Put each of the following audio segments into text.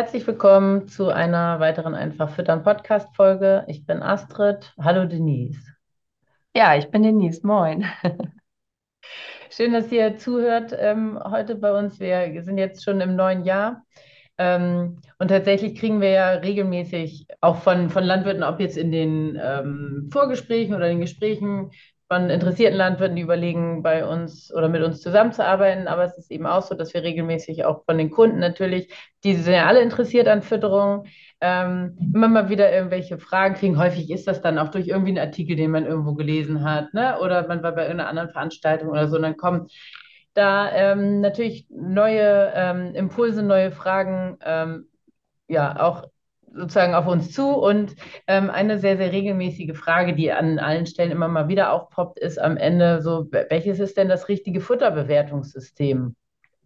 Herzlich willkommen zu einer weiteren Einfach Füttern Podcast Folge. Ich bin Astrid. Hallo Denise. Ja, ich bin Denise. Moin. Schön, dass ihr zuhört ähm, heute bei uns. Wir sind jetzt schon im neuen Jahr. Ähm, und tatsächlich kriegen wir ja regelmäßig auch von, von Landwirten, ob jetzt in den ähm, Vorgesprächen oder den Gesprächen, von interessierten Landwirten, die überlegen, bei uns oder mit uns zusammenzuarbeiten. Aber es ist eben auch so, dass wir regelmäßig auch von den Kunden natürlich, die sind ja alle interessiert an Fütterung, ähm, immer mal wieder irgendwelche Fragen kriegen. Häufig ist das dann auch durch irgendwie einen Artikel, den man irgendwo gelesen hat, ne? oder man war bei irgendeiner anderen Veranstaltung oder so. Und dann kommen da ähm, natürlich neue ähm, Impulse, neue Fragen, ähm, ja, auch sozusagen auf uns zu. Und ähm, eine sehr, sehr regelmäßige Frage, die an allen Stellen immer mal wieder aufpoppt, ist am Ende so, welches ist denn das richtige Futterbewertungssystem?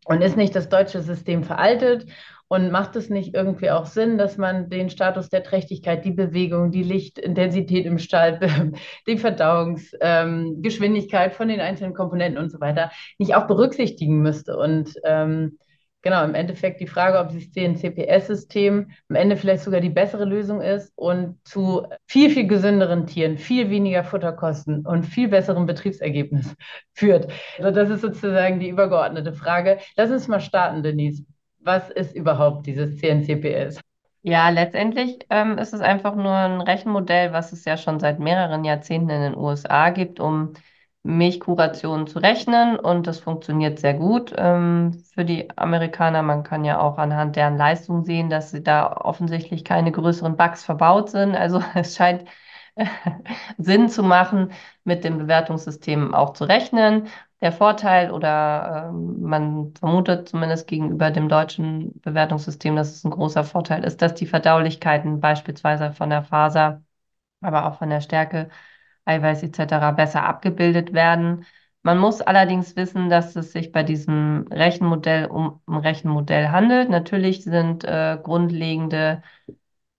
Und ist nicht das deutsche System veraltet? Und macht es nicht irgendwie auch Sinn, dass man den Status der Trächtigkeit, die Bewegung, die Lichtintensität im Stall, die Verdauungsgeschwindigkeit ähm, von den einzelnen Komponenten und so weiter nicht auch berücksichtigen müsste? Und ähm, genau, im Endeffekt die Frage, ob dieses CNCPS-System am Ende vielleicht sogar die bessere Lösung ist und zu viel, viel gesünderen Tieren, viel weniger Futterkosten und viel besseren Betriebsergebnis führt. Also das ist sozusagen die übergeordnete Frage. Lass uns mal starten, Denise. Was ist überhaupt dieses CNCPS? Ja, letztendlich ähm, ist es einfach nur ein Rechenmodell, was es ja schon seit mehreren Jahrzehnten in den USA gibt, um Milchkurationen zu rechnen und das funktioniert sehr gut ähm, für die Amerikaner. Man kann ja auch anhand deren Leistung sehen, dass sie da offensichtlich keine größeren Bugs verbaut sind. Also es scheint Sinn zu machen, mit dem Bewertungssystem auch zu rechnen. Der Vorteil oder ähm, man vermutet zumindest gegenüber dem deutschen Bewertungssystem, dass es ein großer Vorteil ist, dass die Verdaulichkeiten beispielsweise von der Faser, aber auch von der Stärke Eiweiß etc. besser abgebildet werden. Man muss allerdings wissen, dass es sich bei diesem Rechenmodell um ein Rechenmodell handelt. Natürlich sind äh, grundlegende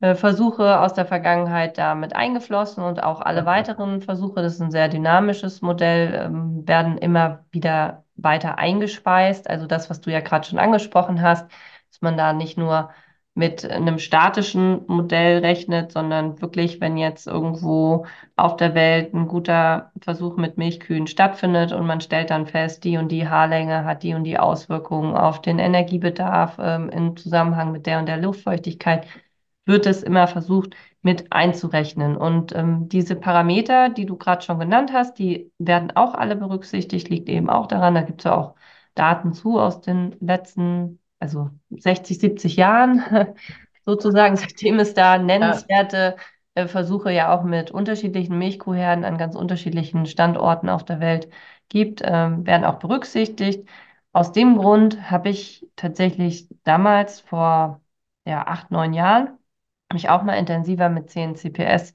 äh, Versuche aus der Vergangenheit damit eingeflossen und auch alle weiteren Versuche, das ist ein sehr dynamisches Modell, ähm, werden immer wieder weiter eingespeist. Also das, was du ja gerade schon angesprochen hast, dass man da nicht nur mit einem statischen Modell rechnet, sondern wirklich, wenn jetzt irgendwo auf der Welt ein guter Versuch mit Milchkühen stattfindet und man stellt dann fest, die und die Haarlänge hat die und die Auswirkungen auf den Energiebedarf ähm, im Zusammenhang mit der und der Luftfeuchtigkeit, wird es immer versucht mit einzurechnen. Und ähm, diese Parameter, die du gerade schon genannt hast, die werden auch alle berücksichtigt, liegt eben auch daran, da gibt es ja auch Daten zu aus den letzten also 60, 70 Jahren sozusagen, seitdem es da nennenswerte äh, Versuche ja auch mit unterschiedlichen Milchkuhherden an ganz unterschiedlichen Standorten auf der Welt gibt, ähm, werden auch berücksichtigt. Aus dem Grund habe ich tatsächlich damals vor ja, acht, neun Jahren mich auch mal intensiver mit CNCPS,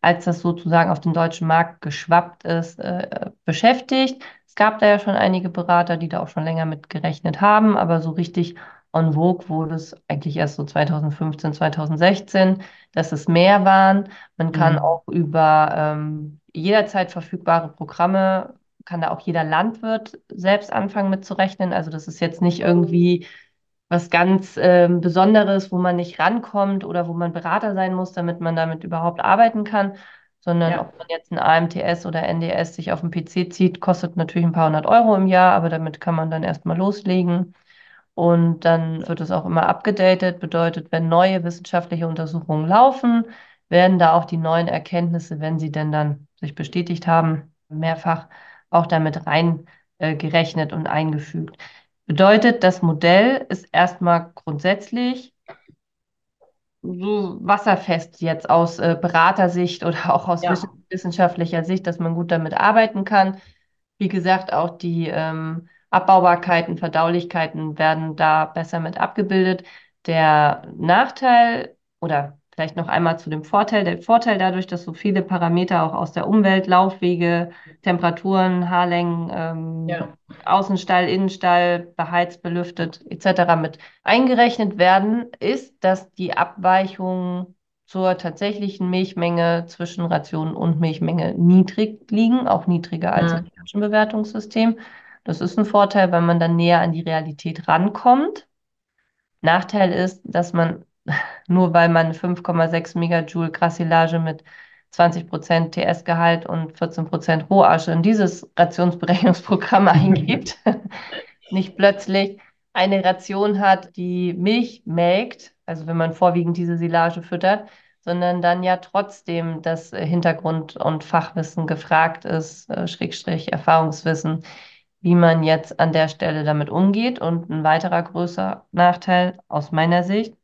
als das sozusagen auf den deutschen Markt geschwappt ist, äh, beschäftigt. Es gab da ja schon einige Berater, die da auch schon länger mit gerechnet haben, aber so richtig en vogue wurde es eigentlich erst so 2015, 2016, dass es mehr waren. Man kann mhm. auch über ähm, jederzeit verfügbare Programme, kann da auch jeder Landwirt selbst anfangen mitzurechnen. Also das ist jetzt nicht irgendwie was ganz ähm, Besonderes, wo man nicht rankommt oder wo man Berater sein muss, damit man damit überhaupt arbeiten kann, sondern ja. ob man jetzt ein AMTS oder NDS sich auf dem PC zieht, kostet natürlich ein paar hundert Euro im Jahr, aber damit kann man dann erstmal loslegen. Und dann wird es auch immer abgedatet, bedeutet, wenn neue wissenschaftliche Untersuchungen laufen, werden da auch die neuen Erkenntnisse, wenn sie denn dann sich bestätigt haben, mehrfach auch damit reingerechnet äh, und eingefügt. Bedeutet, das Modell ist erstmal grundsätzlich so wasserfest jetzt aus äh, Beratersicht oder auch aus ja. wissenschaftlicher Sicht, dass man gut damit arbeiten kann. Wie gesagt, auch die ähm, Abbaubarkeiten, Verdaulichkeiten werden da besser mit abgebildet. Der Nachteil oder vielleicht noch einmal zu dem Vorteil, der Vorteil dadurch, dass so viele Parameter auch aus der Umwelt, Laufwege, Temperaturen, Haarlängen, ähm, ja. Außenstall, Innenstall, beheizt, belüftet etc. mit eingerechnet werden, ist, dass die Abweichungen zur tatsächlichen Milchmenge zwischen Ration und Milchmenge niedrig liegen, auch niedriger als im Bewertungssystem. Das ist ein Vorteil, weil man dann näher an die Realität rankommt. Nachteil ist, dass man nur weil man 5,6 Megajoule Grassilage mit 20% TS-Gehalt und 14% Rohasche in dieses Rationsberechnungsprogramm eingibt, nicht plötzlich eine Ration hat, die Milch melkt, also wenn man vorwiegend diese Silage füttert, sondern dann ja trotzdem das Hintergrund- und Fachwissen gefragt ist, äh, Schrägstrich Erfahrungswissen, wie man jetzt an der Stelle damit umgeht. Und ein weiterer größer Nachteil aus meiner Sicht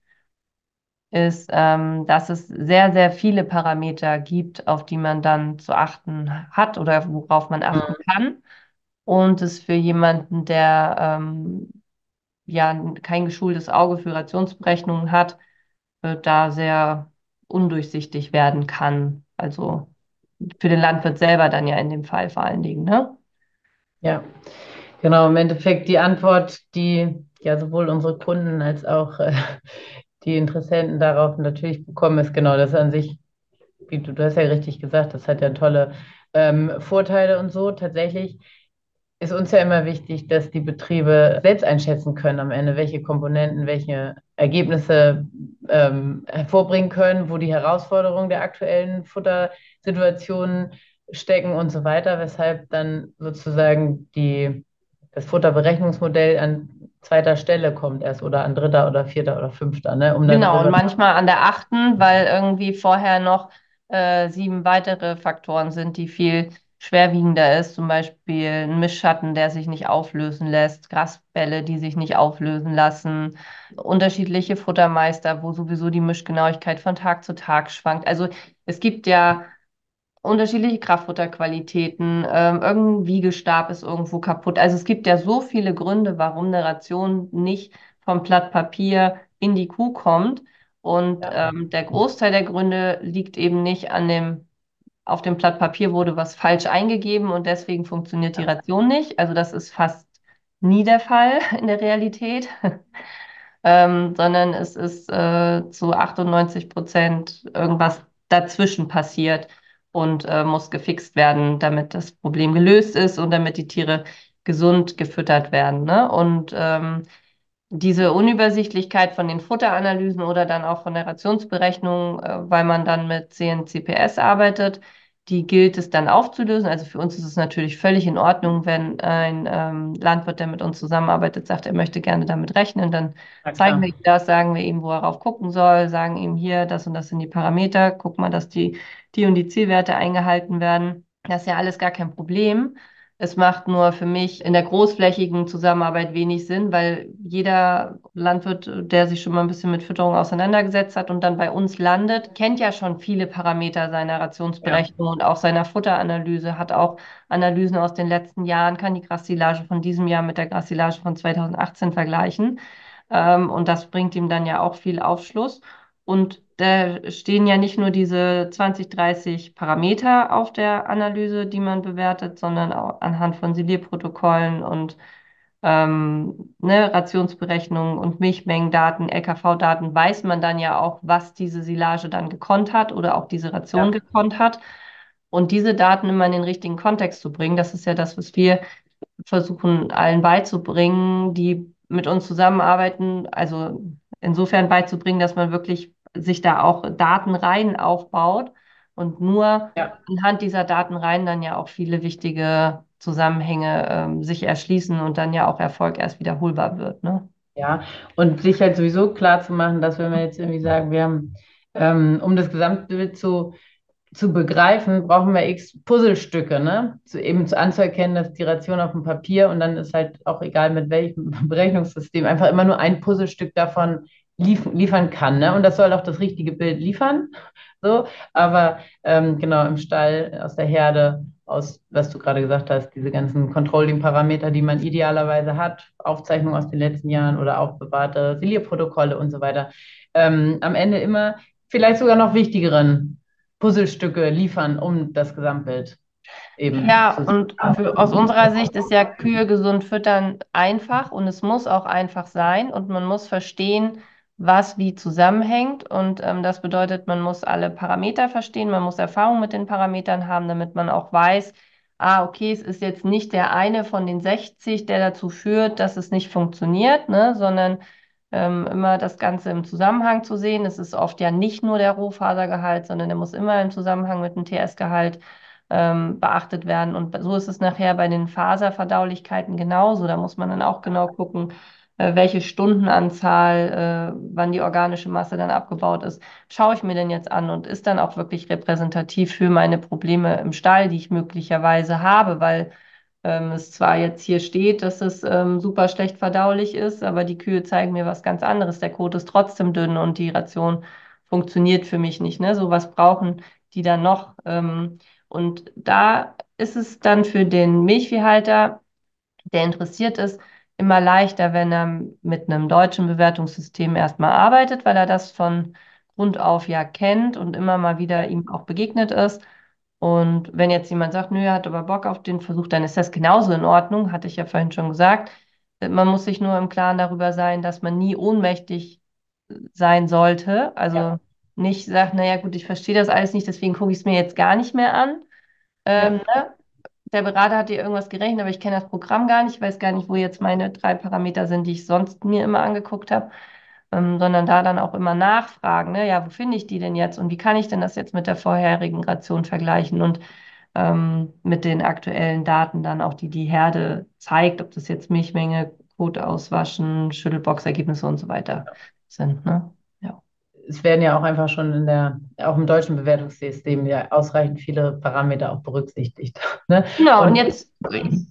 ist, ähm, dass es sehr, sehr viele Parameter gibt, auf die man dann zu achten hat oder worauf man achten mhm. kann. Und es für jemanden, der ähm, ja kein geschultes Auge für Rationsberechnungen hat, äh, da sehr undurchsichtig werden kann. Also für den Landwirt selber dann ja in dem Fall vor allen Dingen, ne? Ja, genau. Im Endeffekt die Antwort, die ja sowohl unsere Kunden als auch äh, die Interessenten darauf natürlich bekommen, ist genau das an sich, wie du, du hast ja richtig gesagt, das hat ja tolle ähm, Vorteile und so. Tatsächlich ist uns ja immer wichtig, dass die Betriebe selbst einschätzen können am Ende, welche Komponenten, welche Ergebnisse ähm, hervorbringen können, wo die Herausforderungen der aktuellen Futtersituationen stecken und so weiter, weshalb dann sozusagen die, das Futterberechnungsmodell an zweiter Stelle kommt erst oder an dritter oder vierter oder fünfter. Ne? Um genau, und manchmal an der achten, weil irgendwie vorher noch äh, sieben weitere Faktoren sind, die viel schwerwiegender ist, zum Beispiel ein Mischschatten, der sich nicht auflösen lässt, Grasbälle, die sich nicht auflösen lassen, unterschiedliche Futtermeister, wo sowieso die Mischgenauigkeit von Tag zu Tag schwankt. Also es gibt ja unterschiedliche Kraftfutterqualitäten, ähm, irgendein Wiegestab ist irgendwo kaputt. Also es gibt ja so viele Gründe, warum eine Ration nicht vom Blatt Papier in die Kuh kommt. Und ja. ähm, der Großteil der Gründe liegt eben nicht an dem, auf dem Blatt Papier wurde was falsch eingegeben und deswegen funktioniert die Ration nicht. Also das ist fast nie der Fall in der Realität. ähm, sondern es ist äh, zu 98 Prozent irgendwas dazwischen passiert und äh, muss gefixt werden, damit das Problem gelöst ist und damit die Tiere gesund gefüttert werden. Ne? Und ähm, diese Unübersichtlichkeit von den Futteranalysen oder dann auch von der Rationsberechnung, äh, weil man dann mit CNCPS arbeitet, die gilt es dann aufzulösen. Also für uns ist es natürlich völlig in Ordnung, wenn ein ähm, Landwirt, der mit uns zusammenarbeitet, sagt, er möchte gerne damit rechnen. Dann zeigen wir ihm das, sagen wir ihm, wo er rauf gucken soll, sagen ihm hier, das und das sind die Parameter, guck mal, dass die, die und die Zielwerte eingehalten werden. Das ist ja alles gar kein Problem. Es macht nur für mich in der großflächigen Zusammenarbeit wenig Sinn, weil jeder Landwirt, der sich schon mal ein bisschen mit Fütterung auseinandergesetzt hat und dann bei uns landet, kennt ja schon viele Parameter seiner Rationsberechnung ja. und auch seiner Futteranalyse, hat auch Analysen aus den letzten Jahren, kann die Grassilage von diesem Jahr mit der Grassilage von 2018 vergleichen. Ähm, und das bringt ihm dann ja auch viel Aufschluss. Und da stehen ja nicht nur diese 20, 30 Parameter auf der Analyse, die man bewertet, sondern auch anhand von Silierprotokollen und ähm, ne, Rationsberechnungen und Milchmengendaten, LKV-Daten, weiß man dann ja auch, was diese Silage dann gekonnt hat oder auch diese Ration ja. gekonnt hat. Und diese Daten immer in den richtigen Kontext zu bringen, das ist ja das, was wir versuchen allen beizubringen, die mit uns zusammenarbeiten. Also insofern beizubringen, dass man wirklich sich da auch Datenreihen aufbaut und nur ja. anhand dieser Datenreihen dann ja auch viele wichtige Zusammenhänge ähm, sich erschließen und dann ja auch Erfolg erst wiederholbar wird. Ne? Ja, und sich halt sowieso klar zu machen, dass wenn wir jetzt irgendwie sagen, wir haben, ähm, um das Gesamtbild zu, zu begreifen, brauchen wir x Puzzlestücke, ne? Zu, eben zu anzuerkennen, dass die Ration auf dem Papier und dann ist halt auch egal mit welchem Berechnungssystem, einfach immer nur ein Puzzlestück davon lief, liefern kann, ne? Und das soll auch das richtige Bild liefern. So, aber ähm, genau im Stall aus der Herde aus, was du gerade gesagt hast, diese ganzen Controlling-Parameter, die man idealerweise hat, Aufzeichnungen aus den letzten Jahren oder aufbewahrte Silierprotokolle und so weiter, ähm, am Ende immer vielleicht sogar noch wichtigeren Puzzlestücke liefern, um das Gesamtbild eben. Ja, und für, aus unserer Sicht ist ja Kühe gesund füttern einfach und es muss auch einfach sein und man muss verstehen, was wie zusammenhängt. Und ähm, das bedeutet, man muss alle Parameter verstehen, man muss Erfahrung mit den Parametern haben, damit man auch weiß, ah, okay, es ist jetzt nicht der eine von den 60, der dazu führt, dass es nicht funktioniert, ne, sondern ähm, immer das Ganze im Zusammenhang zu sehen. Es ist oft ja nicht nur der Rohfasergehalt, sondern der muss immer im Zusammenhang mit dem TS-Gehalt ähm, beachtet werden. Und so ist es nachher bei den Faserverdaulichkeiten genauso. Da muss man dann auch genau gucken, welche Stundenanzahl, äh, wann die organische Masse dann abgebaut ist, schaue ich mir denn jetzt an und ist dann auch wirklich repräsentativ für meine Probleme im Stall, die ich möglicherweise habe, weil ähm, es zwar jetzt hier steht, dass es ähm, super schlecht verdaulich ist, aber die Kühe zeigen mir was ganz anderes. Der Kot ist trotzdem dünn und die Ration funktioniert für mich nicht. Ne? So was brauchen die dann noch. Ähm, und da ist es dann für den Milchviehhalter, der interessiert ist, immer leichter, wenn er mit einem deutschen Bewertungssystem erstmal arbeitet, weil er das von Grund auf ja kennt und immer mal wieder ihm auch begegnet ist. Und wenn jetzt jemand sagt, nö, er hat aber Bock auf den Versuch, dann ist das genauso in Ordnung, hatte ich ja vorhin schon gesagt. Man muss sich nur im Klaren darüber sein, dass man nie ohnmächtig sein sollte. Also ja. nicht sagt, naja, gut, ich verstehe das alles nicht, deswegen gucke ich es mir jetzt gar nicht mehr an. Ähm, ja. ne? Der Berater hat dir irgendwas gerechnet, aber ich kenne das Programm gar nicht, ich weiß gar nicht, wo jetzt meine drei Parameter sind, die ich sonst mir immer angeguckt habe, ähm, sondern da dann auch immer nachfragen, ne? ja, wo finde ich die denn jetzt und wie kann ich denn das jetzt mit der vorherigen Ration vergleichen und ähm, mit den aktuellen Daten dann auch, die die Herde zeigt, ob das jetzt Milchmenge, Kot auswaschen, Schüttelbox-Ergebnisse und so weiter sind. Ne? Es werden ja auch einfach schon in der, auch im deutschen Bewertungssystem ja ausreichend viele Parameter auch berücksichtigt. Ne? Genau, und, und jetzt,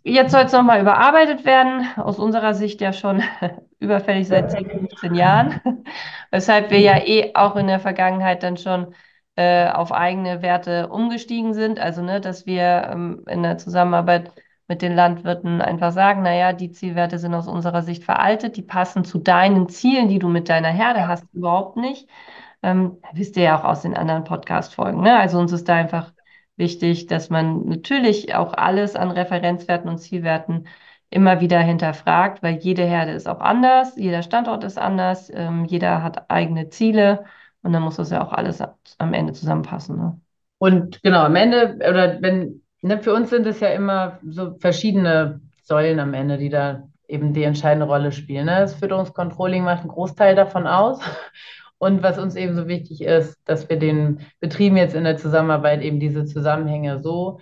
jetzt soll es nochmal überarbeitet werden, aus unserer Sicht ja schon überfällig seit 10, 15 Jahren, weshalb wir ja eh auch in der Vergangenheit dann schon äh, auf eigene Werte umgestiegen sind, also ne, dass wir ähm, in der Zusammenarbeit mit den Landwirten einfach sagen, naja, die Zielwerte sind aus unserer Sicht veraltet, die passen zu deinen Zielen, die du mit deiner Herde hast, überhaupt nicht. Ähm, wisst ihr ja auch aus den anderen Podcast-Folgen. Ne? Also uns ist da einfach wichtig, dass man natürlich auch alles an Referenzwerten und Zielwerten immer wieder hinterfragt, weil jede Herde ist auch anders, jeder Standort ist anders, ähm, jeder hat eigene Ziele und dann muss das ja auch alles am Ende zusammenpassen. Ne? Und genau, am Ende, oder wenn Ne, für uns sind es ja immer so verschiedene Säulen am Ende, die da eben die entscheidende Rolle spielen. Ne? Das Fütterungscontrolling macht einen Großteil davon aus. Und was uns eben so wichtig ist, dass wir den Betrieben jetzt in der Zusammenarbeit eben diese Zusammenhänge so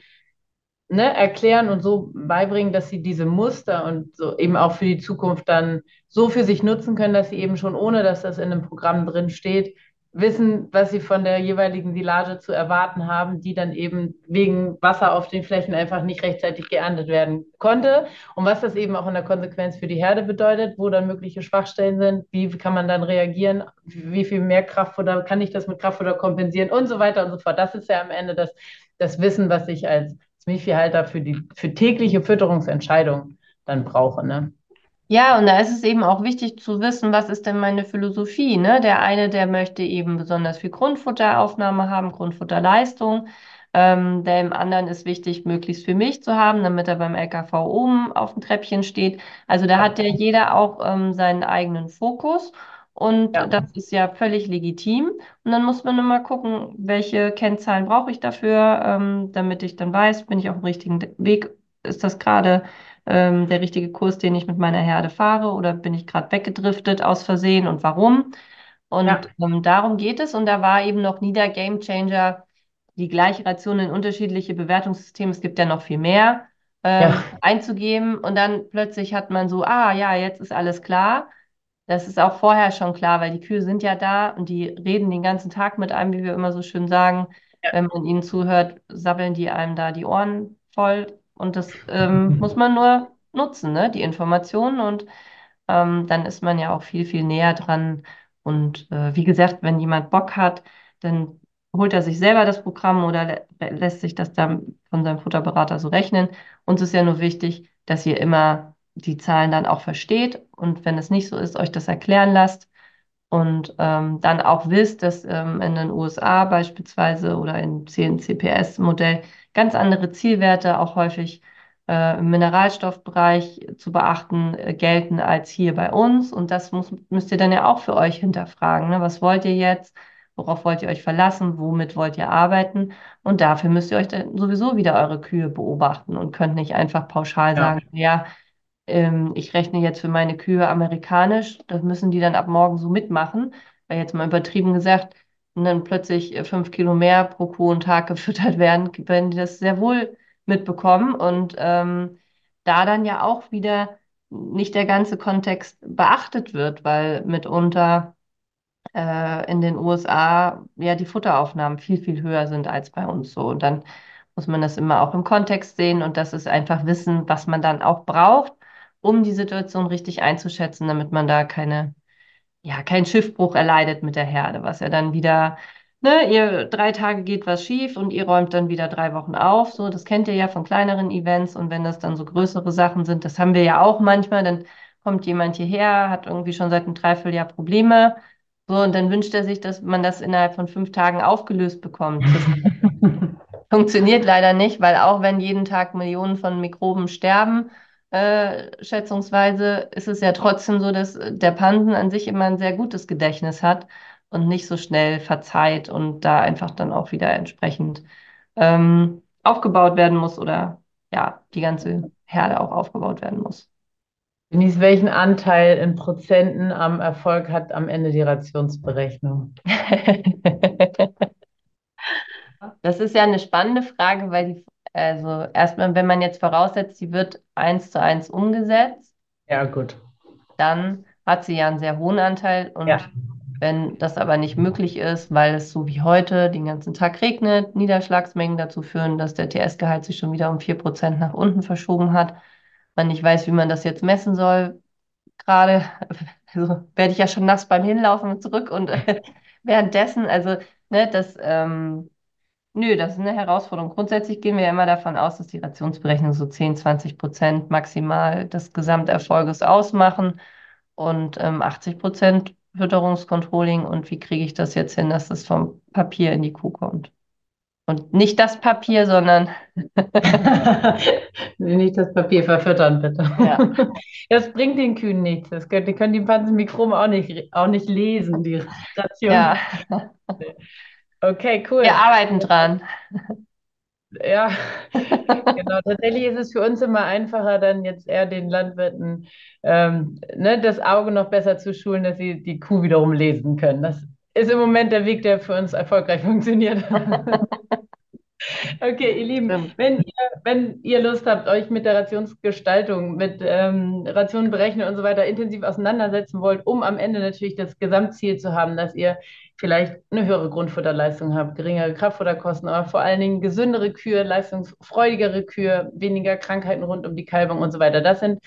ne, erklären und so beibringen, dass sie diese Muster und so eben auch für die Zukunft dann so für sich nutzen können, dass sie eben schon ohne, dass das in einem Programm drin steht, wissen, was sie von der jeweiligen Silage zu erwarten haben, die dann eben wegen Wasser auf den Flächen einfach nicht rechtzeitig geerntet werden konnte. Und was das eben auch in der Konsequenz für die Herde bedeutet, wo dann mögliche Schwachstellen sind, wie kann man dann reagieren, wie viel mehr Kraftfutter, kann ich das mit Kraftfutter kompensieren und so weiter und so fort. Das ist ja am Ende das, das Wissen, was ich als Milchviehhalter für die für tägliche Fütterungsentscheidung dann brauche. Ne? Ja, und da ist es eben auch wichtig zu wissen, was ist denn meine Philosophie, ne? Der eine, der möchte eben besonders viel Grundfutteraufnahme haben, Grundfutterleistung. Ähm, dem anderen ist wichtig, möglichst viel Milch zu haben, damit er beim LKV oben auf dem Treppchen steht. Also da hat ja jeder auch ähm, seinen eigenen Fokus. Und ja. das ist ja völlig legitim. Und dann muss man immer gucken, welche Kennzahlen brauche ich dafür, ähm, damit ich dann weiß, bin ich auf dem richtigen Weg, ist das gerade ähm, der richtige Kurs, den ich mit meiner Herde fahre oder bin ich gerade weggedriftet aus Versehen und warum? Und ja. ähm, darum geht es. Und da war eben noch nie der Game Changer, die gleiche Ration in unterschiedliche Bewertungssysteme, es gibt ja noch viel mehr, ähm, ja. einzugeben. Und dann plötzlich hat man so, ah ja, jetzt ist alles klar. Das ist auch vorher schon klar, weil die Kühe sind ja da und die reden den ganzen Tag mit einem, wie wir immer so schön sagen. Ja. Wenn man ihnen zuhört, sabbeln die einem da die Ohren voll. Und das ähm, muss man nur nutzen, ne? die Informationen. Und ähm, dann ist man ja auch viel, viel näher dran. Und äh, wie gesagt, wenn jemand Bock hat, dann holt er sich selber das Programm oder lä lässt sich das dann von seinem Futterberater so rechnen. Uns ist ja nur wichtig, dass ihr immer die Zahlen dann auch versteht und wenn es nicht so ist, euch das erklären lasst und ähm, dann auch wisst, dass ähm, in den USA beispielsweise oder im CNCPS-Modell ganz andere Zielwerte auch häufig äh, im Mineralstoffbereich zu beachten äh, gelten als hier bei uns. Und das muss, müsst ihr dann ja auch für euch hinterfragen. Ne? Was wollt ihr jetzt? Worauf wollt ihr euch verlassen? Womit wollt ihr arbeiten? Und dafür müsst ihr euch dann sowieso wieder eure Kühe beobachten und könnt nicht einfach pauschal ja. sagen, ja, ähm, ich rechne jetzt für meine Kühe amerikanisch, das müssen die dann ab morgen so mitmachen, weil jetzt mal übertrieben gesagt, und dann plötzlich äh, fünf Kilo mehr pro Kuh und Tag gefüttert werden, werden die das sehr wohl mitbekommen. Und ähm, da dann ja auch wieder nicht der ganze Kontext beachtet wird, weil mitunter äh, in den USA ja die Futteraufnahmen viel, viel höher sind als bei uns so. Und dann muss man das immer auch im Kontext sehen und das ist einfach Wissen, was man dann auch braucht, um die Situation richtig einzuschätzen, damit man da keine, ja, keinen Schiffbruch erleidet mit der Herde, was ja dann wieder, ne, ihr drei Tage geht was schief und ihr räumt dann wieder drei Wochen auf. So, das kennt ihr ja von kleineren Events und wenn das dann so größere Sachen sind, das haben wir ja auch manchmal, dann kommt jemand hierher, hat irgendwie schon seit einem Dreivierteljahr Probleme. So, und dann wünscht er sich, dass man das innerhalb von fünf Tagen aufgelöst bekommt. Das funktioniert leider nicht, weil auch wenn jeden Tag Millionen von Mikroben sterben, äh, schätzungsweise ist es ja trotzdem so, dass der Pansen an sich immer ein sehr gutes Gedächtnis hat und nicht so schnell verzeiht und da einfach dann auch wieder entsprechend ähm, aufgebaut werden muss oder ja, die ganze Herde auch aufgebaut werden muss. Denise, welchen Anteil in Prozenten am Erfolg hat am Ende die Rationsberechnung? das ist ja eine spannende Frage, weil die also erstmal, wenn man jetzt voraussetzt, sie wird eins zu eins umgesetzt. Ja, gut. Dann hat sie ja einen sehr hohen Anteil. Und ja. wenn das aber nicht möglich ist, weil es so wie heute den ganzen Tag regnet, Niederschlagsmengen dazu führen, dass der TS-Gehalt sich schon wieder um 4% nach unten verschoben hat, man nicht weiß, wie man das jetzt messen soll, gerade also werde ich ja schon nass beim Hinlaufen zurück und währenddessen, also ne, das ähm, Nö, das ist eine Herausforderung. Grundsätzlich gehen wir ja immer davon aus, dass die Rationsberechnung so 10, 20 Prozent maximal des Gesamterfolges ausmachen und ähm, 80 Prozent Fütterungskontrolling. Und wie kriege ich das jetzt hin, dass das vom Papier in die Kuh kommt? Und nicht das Papier, sondern nicht das Papier verfüttern, bitte. Ja. Das bringt den Kühen nichts. Das können, die können die Pansenmikroben auch nicht, auch nicht lesen, die Ration. Ja. Okay, cool. Wir arbeiten dran. Ja, genau. Tatsächlich ist es für uns immer einfacher, dann jetzt eher den Landwirten ähm, ne, das Auge noch besser zu schulen, dass sie die Kuh wiederum lesen können. Das ist im Moment der Weg, der für uns erfolgreich funktioniert. Okay, ihr Lieben, wenn ihr, wenn ihr Lust habt, euch mit der Rationsgestaltung, mit ähm, Rationen berechnen und so weiter intensiv auseinandersetzen wollt, um am Ende natürlich das Gesamtziel zu haben, dass ihr vielleicht eine höhere Grundfutterleistung habt, geringere Kraftfutterkosten, aber vor allen Dingen gesündere Kühe, leistungsfreudigere Kühe, weniger Krankheiten rund um die Kalbung und so weiter. Das sind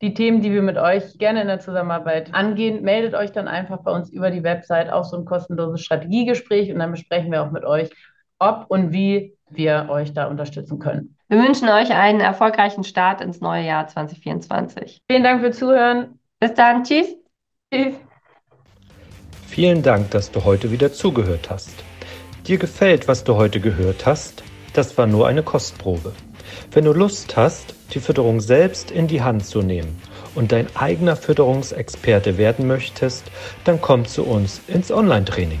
die Themen, die wir mit euch gerne in der Zusammenarbeit angehen. Meldet euch dann einfach bei uns über die Website auf so ein kostenloses Strategiegespräch und dann besprechen wir auch mit euch, ob und wie wir euch da unterstützen können. Wir wünschen euch einen erfolgreichen Start ins neue Jahr 2024. Vielen Dank fürs Zuhören. Bis dann. Tschüss. Tschüss. Vielen Dank, dass du heute wieder zugehört hast. Dir gefällt, was du heute gehört hast? Das war nur eine Kostprobe. Wenn du Lust hast, die Fütterung selbst in die Hand zu nehmen und dein eigener Fütterungsexperte werden möchtest, dann komm zu uns ins Online-Training.